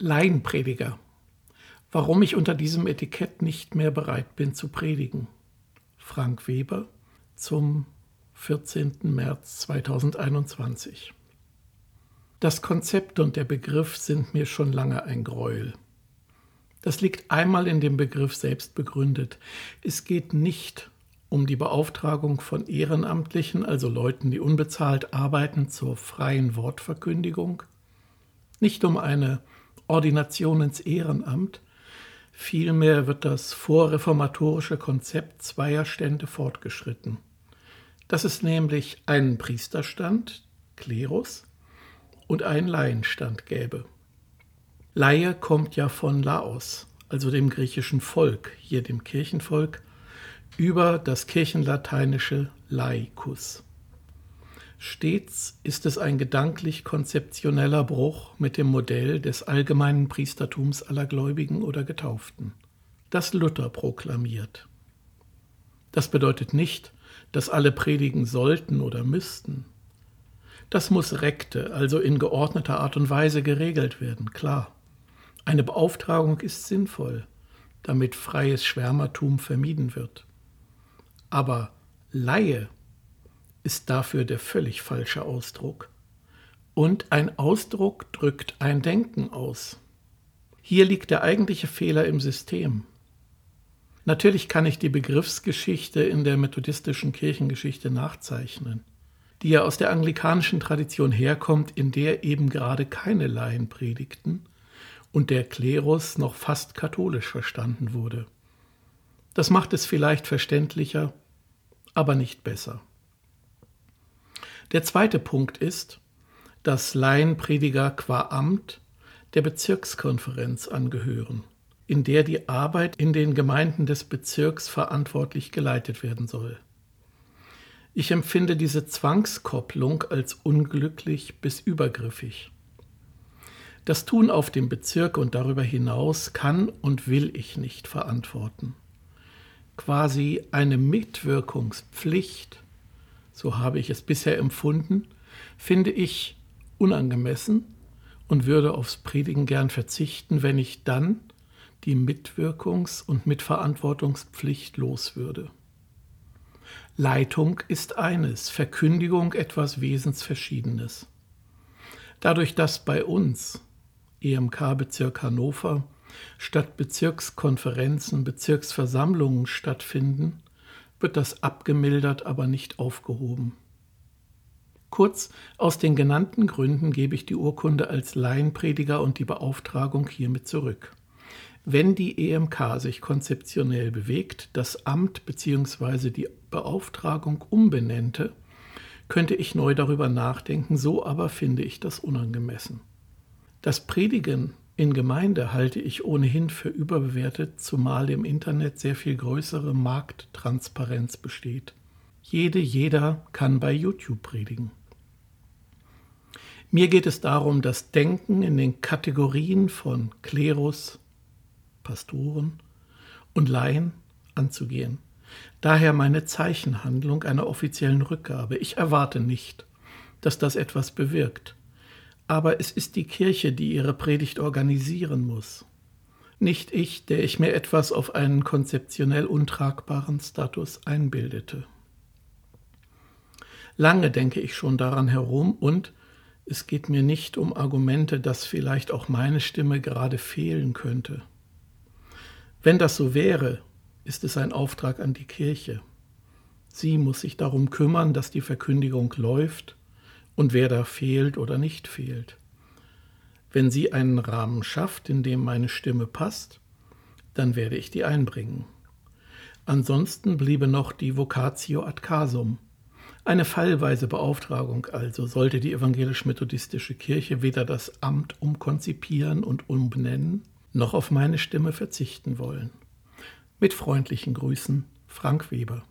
Laienprediger. Warum ich unter diesem Etikett nicht mehr bereit bin zu predigen. Frank Weber zum 14. März 2021. Das Konzept und der Begriff sind mir schon lange ein Gräuel. Das liegt einmal in dem Begriff selbst begründet. Es geht nicht um die Beauftragung von Ehrenamtlichen, also Leuten, die unbezahlt arbeiten, zur freien Wortverkündigung, nicht um eine Ordination ins Ehrenamt, vielmehr wird das vorreformatorische Konzept zweier Stände fortgeschritten. Dass es nämlich einen Priesterstand, Klerus, und einen Laienstand gäbe. Laie kommt ja von Laos, also dem griechischen Volk, hier dem Kirchenvolk, über das kirchenlateinische laicus. Stets ist es ein gedanklich-konzeptioneller Bruch mit dem Modell des allgemeinen Priestertums aller Gläubigen oder Getauften, das Luther proklamiert. Das bedeutet nicht, dass alle predigen sollten oder müssten. Das muss rekte, also in geordneter Art und Weise geregelt werden, klar. Eine Beauftragung ist sinnvoll, damit freies Schwärmertum vermieden wird. Aber Laie ist dafür der völlig falsche Ausdruck. Und ein Ausdruck drückt ein Denken aus. Hier liegt der eigentliche Fehler im System. Natürlich kann ich die Begriffsgeschichte in der methodistischen Kirchengeschichte nachzeichnen, die ja aus der anglikanischen Tradition herkommt, in der eben gerade keine Laien predigten und der Klerus noch fast katholisch verstanden wurde. Das macht es vielleicht verständlicher, aber nicht besser. Der zweite Punkt ist, dass Laienprediger qua Amt der Bezirkskonferenz angehören in der die Arbeit in den Gemeinden des Bezirks verantwortlich geleitet werden soll. Ich empfinde diese Zwangskopplung als unglücklich bis übergriffig. Das Tun auf dem Bezirk und darüber hinaus kann und will ich nicht verantworten. Quasi eine Mitwirkungspflicht, so habe ich es bisher empfunden, finde ich unangemessen und würde aufs Predigen gern verzichten, wenn ich dann die Mitwirkungs- und Mitverantwortungspflicht los würde. Leitung ist eines, Verkündigung etwas Wesensverschiedenes. Dadurch, dass bei uns, EMK Bezirk Hannover, statt Bezirkskonferenzen Bezirksversammlungen stattfinden, wird das abgemildert, aber nicht aufgehoben. Kurz, aus den genannten Gründen gebe ich die Urkunde als Laienprediger und die Beauftragung hiermit zurück. Wenn die EMK sich konzeptionell bewegt, das Amt bzw. die Beauftragung umbenennte, könnte ich neu darüber nachdenken, so aber finde ich das unangemessen. Das Predigen in Gemeinde halte ich ohnehin für überbewertet, zumal im Internet sehr viel größere Markttransparenz besteht. Jede, jeder kann bei YouTube predigen. Mir geht es darum, das Denken in den Kategorien von Klerus, Pastoren und Laien anzugehen. Daher meine Zeichenhandlung einer offiziellen Rückgabe. Ich erwarte nicht, dass das etwas bewirkt. Aber es ist die Kirche, die ihre Predigt organisieren muss. Nicht ich, der ich mir etwas auf einen konzeptionell untragbaren Status einbildete. Lange denke ich schon daran herum und es geht mir nicht um Argumente, dass vielleicht auch meine Stimme gerade fehlen könnte. Wenn das so wäre, ist es ein Auftrag an die Kirche. Sie muss sich darum kümmern, dass die Verkündigung läuft und wer da fehlt oder nicht fehlt. Wenn sie einen Rahmen schafft, in dem meine Stimme passt, dann werde ich die einbringen. Ansonsten bliebe noch die Vocatio ad casum, eine fallweise Beauftragung also, sollte die evangelisch-methodistische Kirche weder das Amt umkonzipieren und umbenennen, noch auf meine Stimme verzichten wollen. Mit freundlichen Grüßen, Frank Weber.